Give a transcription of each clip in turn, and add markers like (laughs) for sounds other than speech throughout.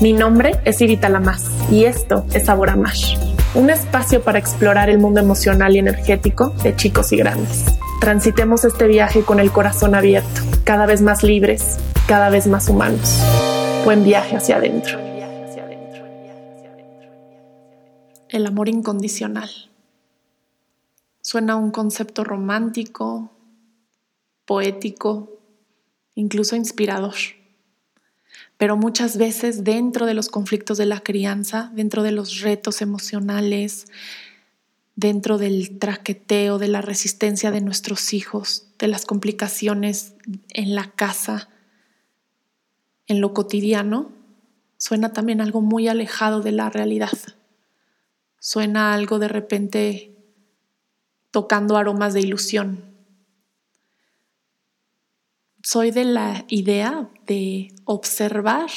Mi nombre es Irita Lamas y esto es Sabor a Más, un espacio para explorar el mundo emocional y energético de chicos y grandes. Transitemos este viaje con el corazón abierto, cada vez más libres, cada vez más humanos. Buen viaje hacia adentro. El amor incondicional. Suena un concepto romántico, poético, incluso inspirador. Pero muchas veces dentro de los conflictos de la crianza, dentro de los retos emocionales, dentro del traqueteo, de la resistencia de nuestros hijos, de las complicaciones en la casa, en lo cotidiano, suena también algo muy alejado de la realidad. Suena algo de repente tocando aromas de ilusión. Soy de la idea de observar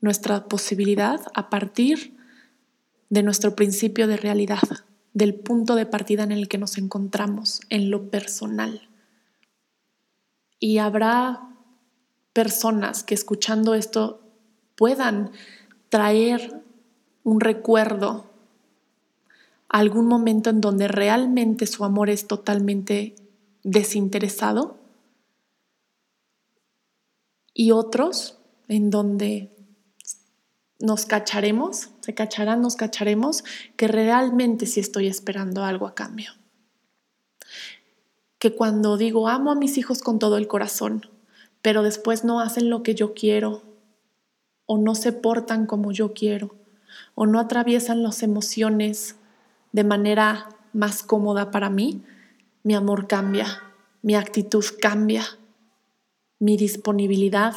nuestra posibilidad a partir de nuestro principio de realidad, del punto de partida en el que nos encontramos, en lo personal. Y habrá personas que escuchando esto puedan traer un recuerdo, algún momento en donde realmente su amor es totalmente desinteresado y otros en donde nos cacharemos, se cacharán, nos cacharemos, que realmente sí estoy esperando algo a cambio. Que cuando digo amo a mis hijos con todo el corazón, pero después no hacen lo que yo quiero, o no se portan como yo quiero, o no atraviesan las emociones de manera más cómoda para mí, mi amor cambia, mi actitud cambia, mi disponibilidad,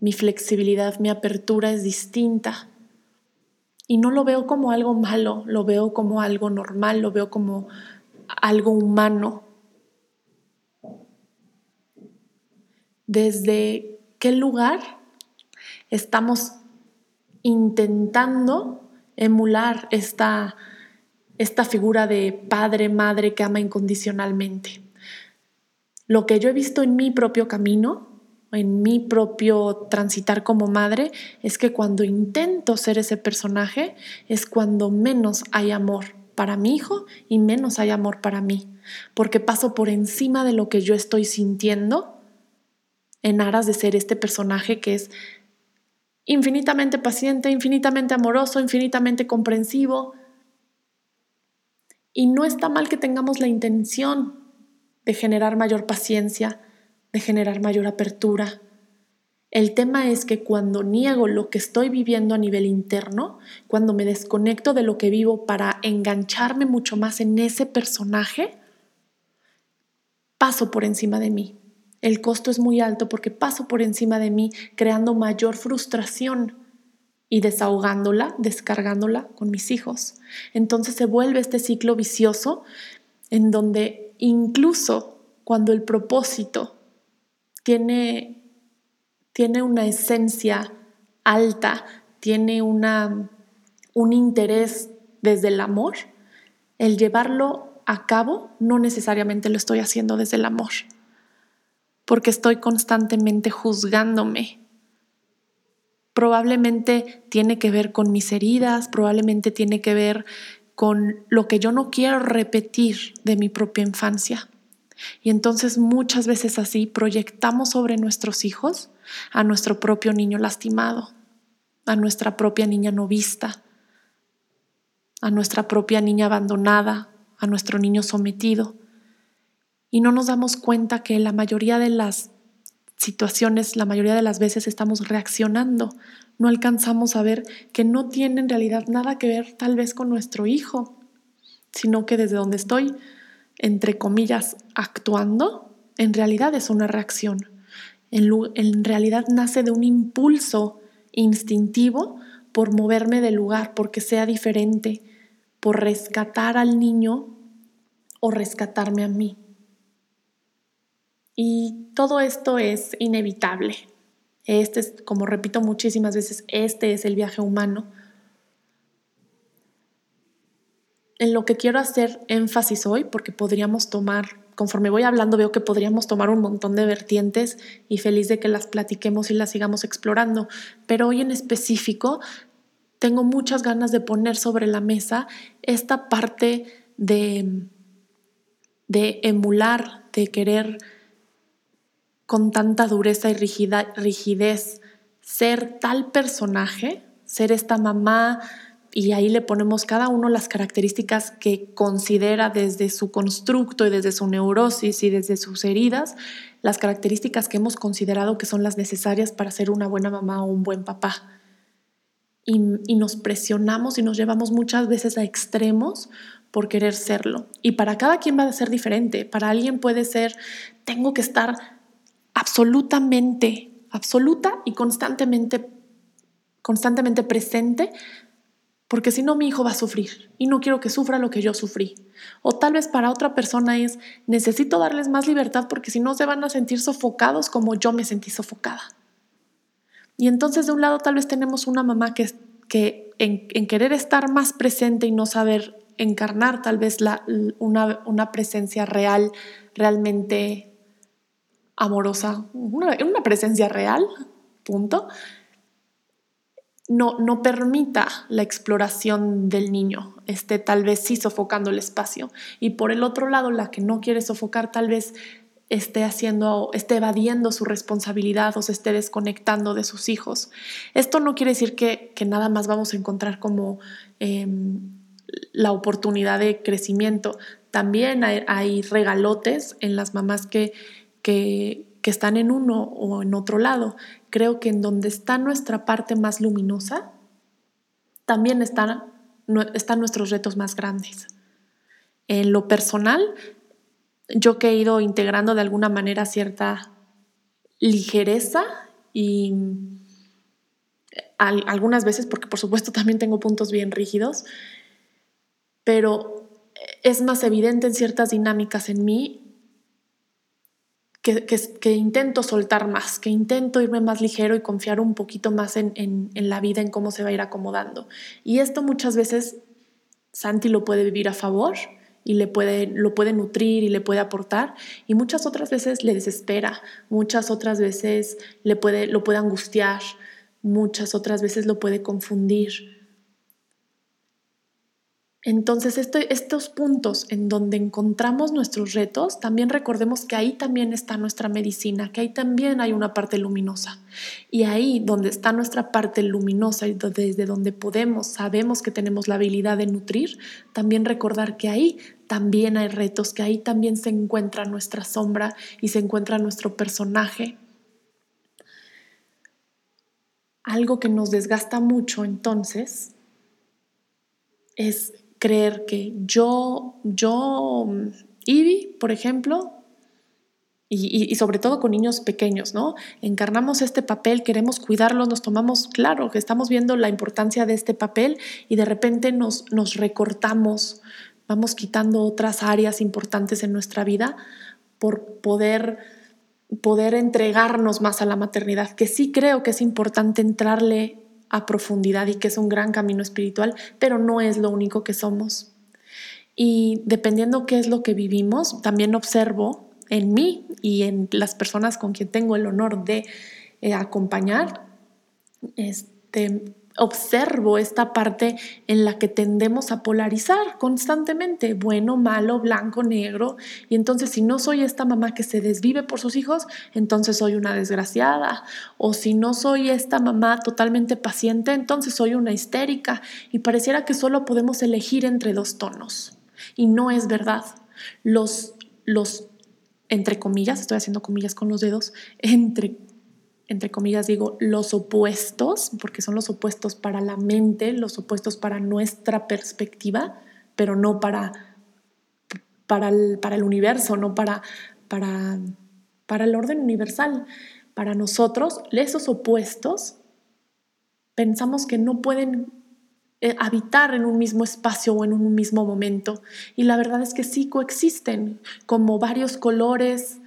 mi flexibilidad, mi apertura es distinta. Y no lo veo como algo malo, lo veo como algo normal, lo veo como algo humano. ¿Desde qué lugar estamos intentando emular esta, esta figura de padre, madre que ama incondicionalmente? Lo que yo he visto en mi propio camino, en mi propio transitar como madre, es que cuando intento ser ese personaje es cuando menos hay amor para mi hijo y menos hay amor para mí, porque paso por encima de lo que yo estoy sintiendo en aras de ser este personaje que es infinitamente paciente, infinitamente amoroso, infinitamente comprensivo. Y no está mal que tengamos la intención de generar mayor paciencia, de generar mayor apertura. El tema es que cuando niego lo que estoy viviendo a nivel interno, cuando me desconecto de lo que vivo para engancharme mucho más en ese personaje, paso por encima de mí el costo es muy alto porque paso por encima de mí creando mayor frustración y desahogándola, descargándola con mis hijos. Entonces se vuelve este ciclo vicioso en donde incluso cuando el propósito tiene, tiene una esencia alta, tiene una, un interés desde el amor, el llevarlo a cabo no necesariamente lo estoy haciendo desde el amor porque estoy constantemente juzgándome. Probablemente tiene que ver con mis heridas, probablemente tiene que ver con lo que yo no quiero repetir de mi propia infancia. Y entonces muchas veces así proyectamos sobre nuestros hijos a nuestro propio niño lastimado, a nuestra propia niña no vista, a nuestra propia niña abandonada, a nuestro niño sometido y no nos damos cuenta que la mayoría de las situaciones, la mayoría de las veces estamos reaccionando. No alcanzamos a ver que no tiene en realidad nada que ver tal vez con nuestro hijo, sino que desde donde estoy, entre comillas, actuando, en realidad es una reacción. En, en realidad nace de un impulso instintivo por moverme del lugar, porque sea diferente, por rescatar al niño o rescatarme a mí. Y todo esto es inevitable. Este es, como repito muchísimas veces, este es el viaje humano. En lo que quiero hacer énfasis hoy, porque podríamos tomar conforme voy hablando veo que podríamos tomar un montón de vertientes y feliz de que las platiquemos y las sigamos explorando. Pero hoy en específico tengo muchas ganas de poner sobre la mesa esta parte de, de emular, de querer con tanta dureza y rigidez ser tal personaje, ser esta mamá y ahí le ponemos cada uno las características que considera desde su constructo y desde su neurosis y desde sus heridas, las características que hemos considerado que son las necesarias para ser una buena mamá o un buen papá. Y, y nos presionamos y nos llevamos muchas veces a extremos por querer serlo. Y para cada quien va a ser diferente. Para alguien puede ser, tengo que estar absolutamente, absoluta y constantemente, constantemente presente porque si no mi hijo va a sufrir y no quiero que sufra lo que yo sufrí. O tal vez para otra persona es, necesito darles más libertad porque si no se van a sentir sofocados como yo me sentí sofocada. Y entonces de un lado tal vez tenemos una mamá que, que en, querer estar más presente y no saber encarnar tal vez la, una, una presencia real, realmente amorosa, una, presencia real, punto no, no permita la exploración del niño, esté tal vez sí sofocando el espacio. Y por el otro lado, la que no quiere sofocar tal vez esté haciendo, esté evadiendo su responsabilidad o se esté desconectando de sus hijos. Esto no quiere decir que, nada más vamos a encontrar como em, la oportunidad de crecimiento. También hay, regalotes en las mamás que, que, que están en uno o en otro lado. Creo que en donde está nuestra parte más luminosa, también están, están nuestros retos más grandes. En lo personal, yo que he ido integrando de alguna manera cierta ligereza y algunas veces, porque por supuesto también tengo puntos bien rígidos, pero es más evidente en ciertas dinámicas en mí que, intento soltar más, que intento irme más ligero y confiar un poquito más en, la vida, en cómo se va a ir acomodando. Y esto muchas veces Santi lo puede vivir a favor y le puede, lo puede nutrir y le puede aportar, y muchas otras veces le desespera, muchas otras veces le puede, lo puede angustiar, muchas otras veces lo puede confundir. Entonces, estos puntos en donde encontramos nuestros retos, también recordemos que ahí también está nuestra medicina, que ahí también hay una parte luminosa. Y ahí donde está nuestra parte luminosa y desde donde podemos, sabemos que tenemos la habilidad de nutrir, también recordar que ahí también hay retos, que ahí también se encuentra nuestra sombra y se encuentra nuestro personaje. Algo que nos desgasta mucho entonces es creer que yo, yo, Ivy, por ejemplo, y, sobre todo con niños pequeños, ¿no? Encarnamos este papel, queremos cuidarlo, nos tomamos, claro, que estamos viendo la importancia de este papel y de repente nos, nos recortamos, vamos quitando otras áreas importantes en nuestra vida por poder poder entregarnos más a la maternidad, que sí creo que es importante entrarle a profundidad y que es un gran camino espiritual, pero no es lo único que somos. Y dependiendo qué es lo que vivimos, también observo en mí y en las personas con quien tengo el honor de eh, acompañar, este, observo esta parte en la que tendemos a polarizar constantemente, bueno, malo, blanco, negro, y entonces si no soy esta mamá que se desvive por sus hijos, entonces soy una desgraciada, o si no soy esta mamá totalmente paciente, entonces soy una histérica, y pareciera que solo podemos elegir entre dos tonos, y no es verdad. Los, los entre comillas, estoy haciendo comillas con los dedos, entre entre comillas digo, los opuestos, porque son los opuestos para la mente, los opuestos para nuestra perspectiva, pero no para, para, el, para el universo, no para, para, para el orden universal. Para nosotros, esos opuestos pensamos que no pueden eh, habitar en un mismo espacio o en un mismo momento. Y la verdad es que sí coexisten, como varios colores,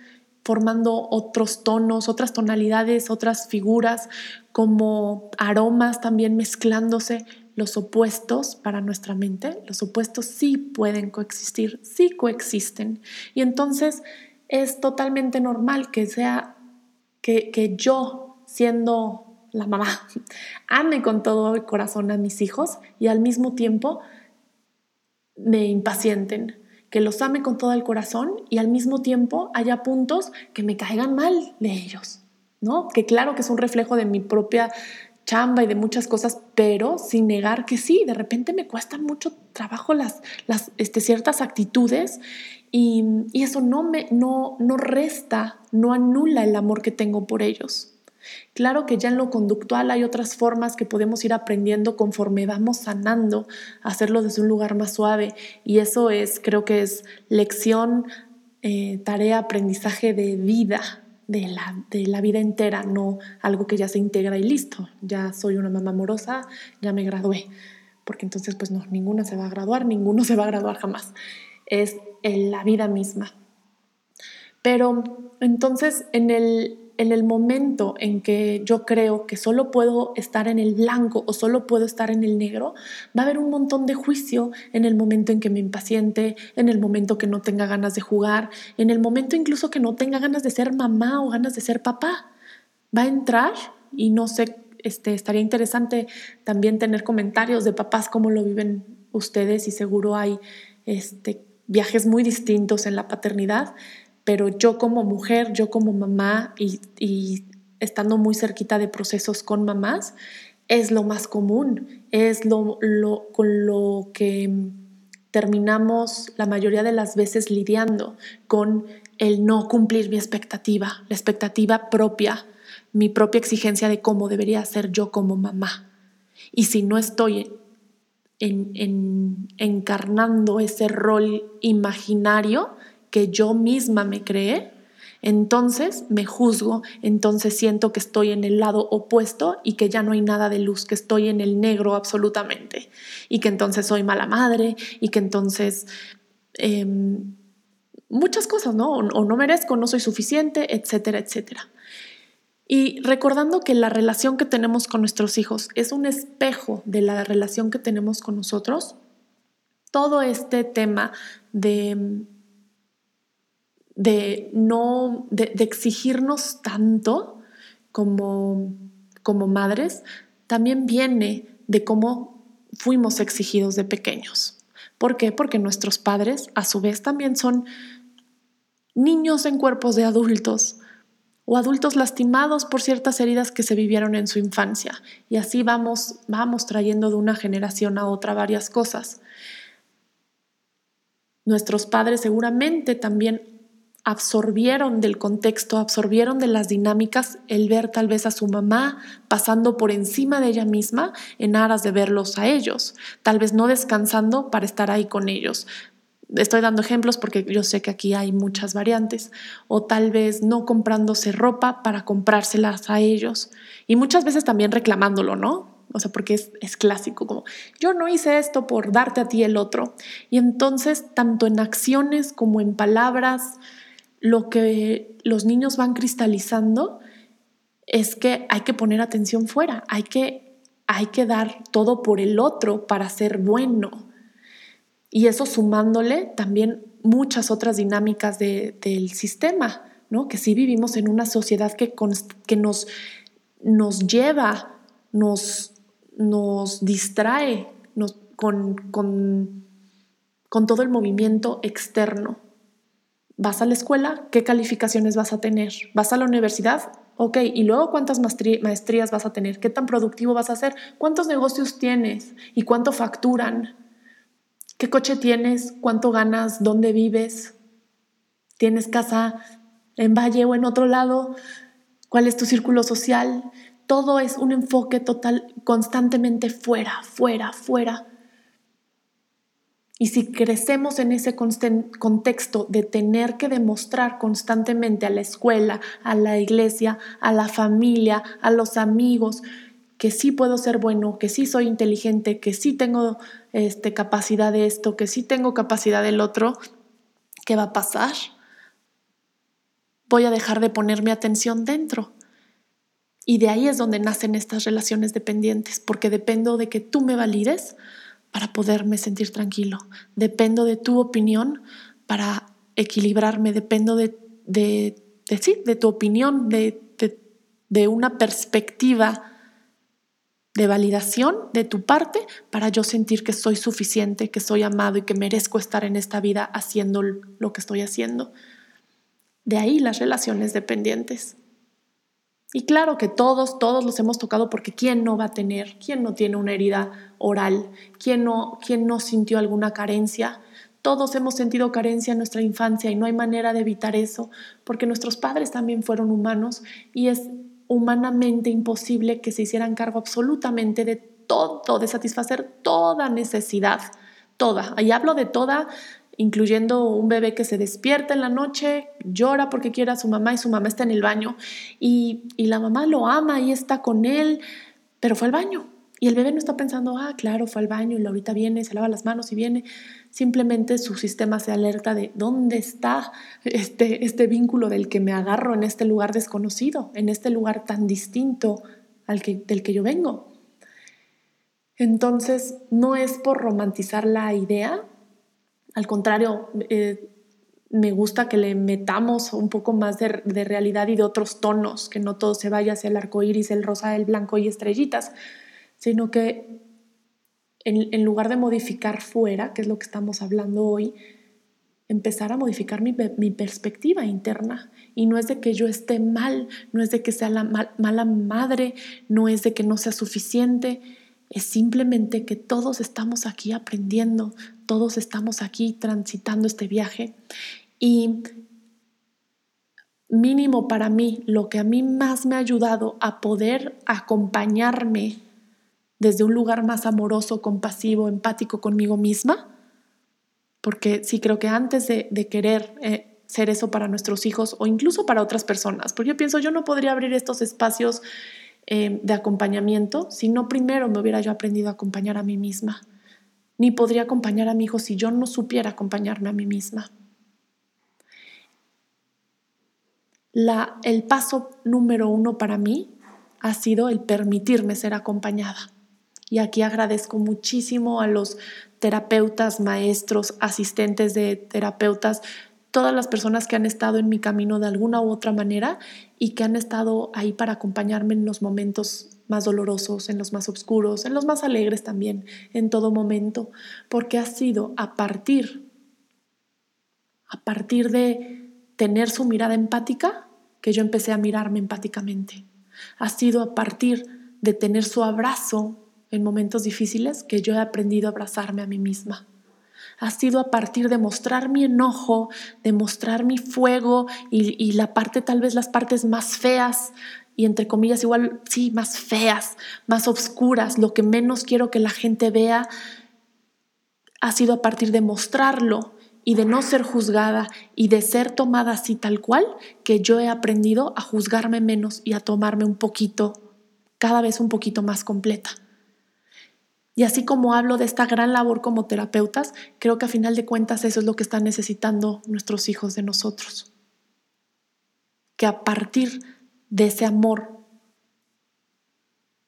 formando otros tonos, otras tonalidades, otras figuras, como aromas también mezclándose, los opuestos para nuestra mente, los opuestos sí pueden coexistir, sí coexisten. Y entonces es totalmente normal que sea que, que yo, siendo la mamá, (laughs) ame con todo el corazón a mis hijos y al mismo tiempo me impacienten, que los ame con todo el corazón y al mismo tiempo haya puntos que me caigan mal de ellos, ¿no? Que claro que es un reflejo de mi propia chamba y de muchas cosas, pero sin negar que sí, de repente me cuestan mucho trabajo las, las este, ciertas actitudes y, y, eso no, me, no, no resta, no anula el amor que tengo por ellos. Claro que ya en lo conductual hay otras formas que podemos ir aprendiendo conforme vamos sanando, hacerlo desde un lugar más suave y eso es, creo que es lección, eh, tarea, aprendizaje de vida, de la, de la vida entera, no algo que ya se integra y listo, ya soy una mamá amorosa, ya me gradué, porque entonces pues no, ninguna se va a graduar, ninguno se va a graduar jamás, es en la vida misma. Pero entonces en el, en el momento en que yo creo que solo puedo estar en el blanco o solo puedo estar en el negro, va a haber un montón de juicio en el momento en que me impaciente, en el momento que no tenga ganas de jugar, en el momento incluso que no tenga ganas de ser mamá o ganas de ser papá. Va a entrar y no sé, este, estaría interesante también tener comentarios de papás, cómo lo viven ustedes y seguro hay este, viajes muy distintos en la paternidad pero yo como mujer, yo como mamá y, estando muy cerquita de procesos con mamás, es lo más común, es lo, con lo que terminamos la mayoría de las veces lidiando con el no cumplir mi expectativa, la expectativa propia, mi propia exigencia de cómo debería ser yo como mamá. Y si no estoy encarnando ese rol imaginario, que yo misma me creé, entonces me juzgo, entonces siento que estoy en el lado opuesto y que ya no hay nada de luz, que estoy en el negro absolutamente y que entonces soy mala madre y que entonces em, muchas cosas, ¿no? O, o no merezco, no soy suficiente, etcétera, etcétera. Y recordando que la relación que tenemos con nuestros hijos es un espejo de la relación que tenemos con nosotros, todo este tema de de no, de, exigirnos tanto como, como madres, también viene de cómo fuimos exigidos de pequeños. ¿Por qué? Porque nuestros padres a su vez también son niños en cuerpos de adultos o adultos lastimados por ciertas heridas que se vivieron en su infancia. Y así vamos, vamos trayendo de una generación a otra varias cosas. Nuestros padres seguramente también absorbieron del contexto, absorbieron de las dinámicas el ver tal vez a su mamá pasando por encima de ella misma en aras de verlos a ellos, tal vez no descansando para estar ahí con ellos. Estoy dando ejemplos porque yo sé que aquí hay muchas variantes, o tal vez no comprándose ropa para comprárselas a ellos, y muchas veces también reclamándolo, ¿no? O sea, porque es, es, clásico, como yo no hice esto por darte a ti el otro. Y entonces, tanto en acciones como en palabras, lo que los niños van cristalizando es que hay que poner atención fuera, hay que, hay que dar todo por el otro para ser bueno. Y eso sumándole también muchas otras dinámicas del sistema, ¿no? que sí vivimos en una sociedad que, que nos, nos lleva, nos, nos distrae con, con, con todo el movimiento externo. Vas a la escuela, ¿qué calificaciones vas a tener? ¿Vas a la universidad? Ok, y luego cuántas maestrías vas a tener, qué tan productivo vas a ser, cuántos negocios tienes y cuánto facturan, qué coche tienes, cuánto ganas, dónde vives, tienes casa en Valle o en otro lado, cuál es tu círculo social. Todo es un enfoque total, constantemente fuera, fuera, fuera. Y si crecemos en ese contexto de tener que demostrar constantemente a la escuela, a la iglesia, a la familia, a los amigos, que sí puedo ser bueno, que sí soy inteligente, que sí tengo este, capacidad de esto, que sí tengo capacidad del otro, ¿qué va a pasar? Voy a dejar de ponerme atención dentro. Y de ahí es donde nacen estas relaciones dependientes, porque dependo de que tú me valides para poderme sentir tranquilo. Dependo de tu opinión para equilibrarme, dependo de, de, sí, de tu opinión, de, de una perspectiva de validación de tu parte para yo sentir que soy suficiente, que soy amado y que merezco estar en esta vida haciendo lo que estoy haciendo. De ahí las relaciones dependientes. Y claro que todos, todos los hemos tocado porque ¿quién no va a tener? ¿Quién no tiene una herida oral? ¿Quién no, quién no sintió alguna carencia? Todos hemos sentido carencia en nuestra infancia y no hay manera de evitar eso porque nuestros padres también fueron humanos y es humanamente imposible que se hicieran cargo absolutamente de todo, de satisfacer toda necesidad, toda. Ahí hablo de toda, incluyendo un bebé que se despierta en la noche, llora porque quiere a su mamá y su mamá está en el baño y, y la mamá lo ama y está con él, pero fue al baño. Y el bebé no está pensando, ah, claro, fue al baño y ahorita viene, se lava las manos y viene. Simplemente su sistema se alerta de dónde está este, este vínculo del que me agarro en este lugar desconocido, en este lugar tan distinto al que, del que yo vengo. Entonces, no es por romantizar la idea, al contrario, eh, me gusta que le metamos un poco más de, realidad y de otros tonos, que no todo se vaya hacia el arco iris, el rosa, el blanco y estrellitas, sino que en, lugar de modificar fuera, que es lo que estamos hablando hoy, empezar a modificar mi, perspectiva interna. Y no es de que yo esté mal, no es de que sea la mala madre, no es de que no sea suficiente, es simplemente que todos estamos aquí aprendiendo, todos estamos aquí transitando este viaje. Y mínimo para mí, lo que a mí más me ha ayudado a poder acompañarme desde un lugar más amoroso, compasivo, empático conmigo misma, porque sí creo que antes de, querer eh, ser eso para nuestros hijos o incluso para otras personas, porque yo pienso, yo no podría abrir estos espacios eh, de acompañamiento si no primero me hubiera yo aprendido a acompañar a mí misma, ni podría acompañar a mi hijo si yo no supiera acompañarme a mí misma. La, el paso número uno para mí ha sido el permitirme ser acompañada. Y aquí agradezco muchísimo a los terapeutas, maestros, asistentes de terapeutas, todas las personas que han estado en mi camino de alguna u otra manera y que han estado ahí para acompañarme en los momentos más dolorosos, en los más oscuros, en los más alegres también, en todo momento, porque ha sido a partir, a partir de tener su mirada empática, que yo empecé a mirarme empáticamente. Ha sido a partir de tener su abrazo en momentos difíciles que yo he aprendido a abrazarme a mí misma. Ha sido a partir de mostrar mi enojo, de mostrar mi fuego y, la parte, tal vez las partes más feas y entre comillas igual, sí, más feas, más oscuras, lo que menos quiero que la gente vea, ha sido a partir de mostrarlo y de no ser juzgada y de ser tomada así tal cual, que yo he aprendido a juzgarme menos y a tomarme un poquito, cada vez un poquito más completa. Y así como hablo de esta gran labor como terapeutas, creo que a final de cuentas eso es lo que están necesitando nuestros hijos de nosotros. Que a partir de ese amor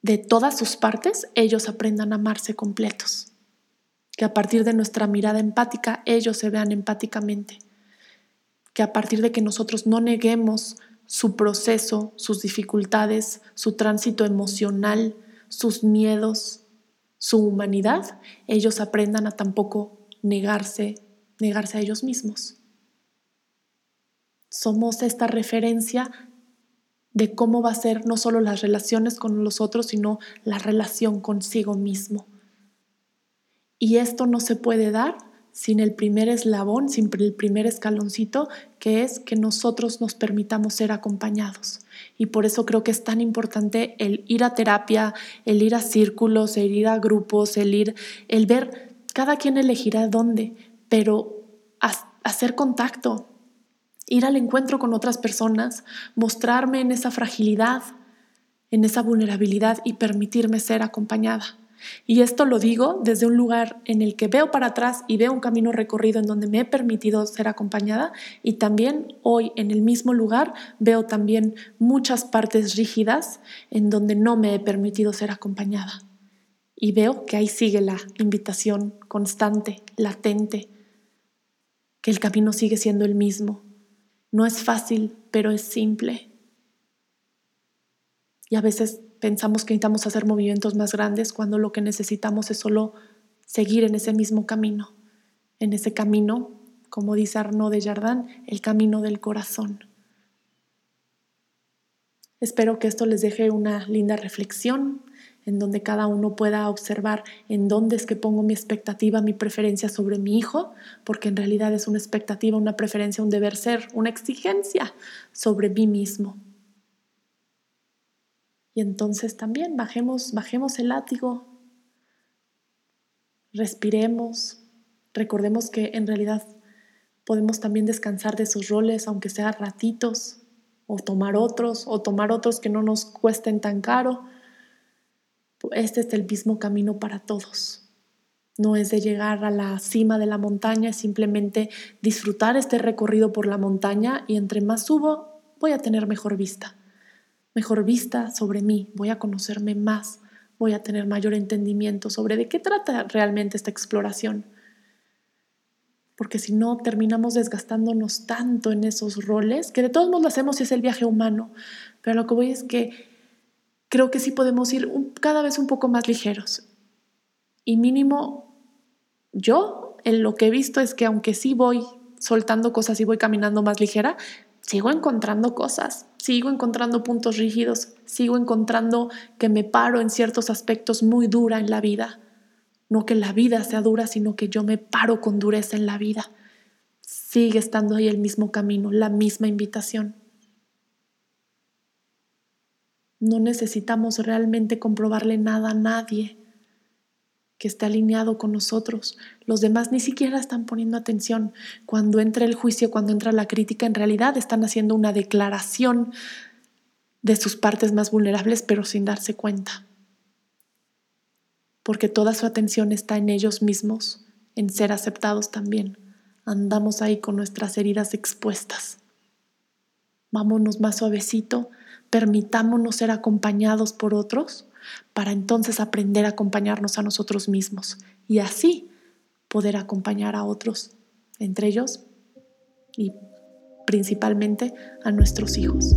de todas sus partes, ellos aprendan a amarse completos. Que a partir de nuestra mirada empática, ellos se vean empáticamente. Que a partir de que nosotros no neguemos su proceso, sus dificultades, su tránsito emocional, sus miedos, su humanidad, ellos aprendan a tampoco negarse, negarse a ellos mismos. Somos esta referencia de cómo va a ser no solo las relaciones con los otros, sino la relación consigo mismo. Y esto no se puede dar sin el primer eslabón, sin el primer escaloncito, que es que nosotros nos permitamos ser acompañados. Y por eso creo que es tan importante el ir a terapia, el ir a círculos, el ir a grupos, el ir, el ver, cada quien elegirá dónde, pero hacer contacto, ir al encuentro con otras personas, mostrarme en esa fragilidad, en esa vulnerabilidad y permitirme ser acompañada Y esto lo digo desde un lugar en el que veo para atrás y veo un camino recorrido en donde me he permitido ser acompañada y también hoy en el mismo lugar veo también muchas partes rígidas en donde no me he permitido ser acompañada. Y veo que ahí sigue la invitación constante, latente, que el camino sigue siendo el mismo. No es fácil, pero es simple. Y a veces pensamos que necesitamos hacer movimientos más grandes cuando lo que necesitamos es solo seguir en ese mismo camino, en ese camino, como dice Arnaud de Jardin, el camino del corazón. Espero que esto les deje una linda reflexión en donde cada uno pueda observar en dónde es que pongo mi expectativa, mi preferencia sobre mi hijo, porque en realidad es una expectativa, una preferencia, un deber ser, una exigencia sobre mí mismo. Y entonces también bajemos, bajemos el látigo, respiremos, recordemos que en realidad podemos también descansar de esos roles, aunque sea ratitos, o tomar otros, o tomar otros que no nos cuesten tan caro. Este es el mismo camino para todos. No es de llegar a la cima de la montaña, es simplemente disfrutar este recorrido por la montaña y entre más subo voy a tener mejor vista mejor vista sobre mí, voy a conocerme más, voy a tener mayor entendimiento sobre de qué trata realmente esta exploración. Porque si no, terminamos desgastándonos tanto en esos roles, que de todos modos lo hacemos y es el viaje humano. Pero lo que voy es que creo que sí podemos ir cada vez un poco más ligeros. Y mínimo, yo en lo que he visto es que aunque sí voy soltando cosas y voy caminando más ligera, sigo encontrando cosas, sigo encontrando puntos rígidos, sigo encontrando que me paro en ciertos aspectos muy dura en la vida. No que la vida sea dura, sino que yo me paro con dureza en la vida. Sigue estando ahí el mismo camino, la misma invitación. No necesitamos realmente comprobarle nada a nadie que esté alineado con nosotros. Los demás ni siquiera están poniendo atención. Cuando entra el juicio, cuando entra la crítica, en realidad están haciendo una declaración de sus partes más vulnerables, pero sin darse cuenta. Porque toda su atención está en ellos mismos, en ser aceptados también. Andamos ahí con nuestras heridas expuestas. Vámonos más suavecito, permitámonos ser acompañados por otros para entonces aprender a acompañarnos a nosotros mismos y así poder acompañar a otros, entre ellos y principalmente a nuestros hijos,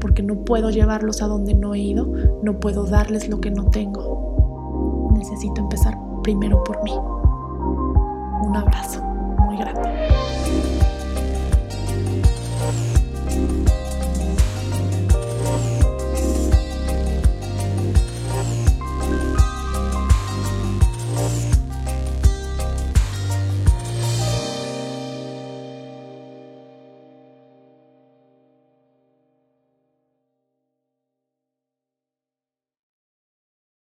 porque no puedo llevarlos a donde no he ido, no puedo darles lo que no tengo. Necesito empezar primero por mí. Un abrazo muy grande.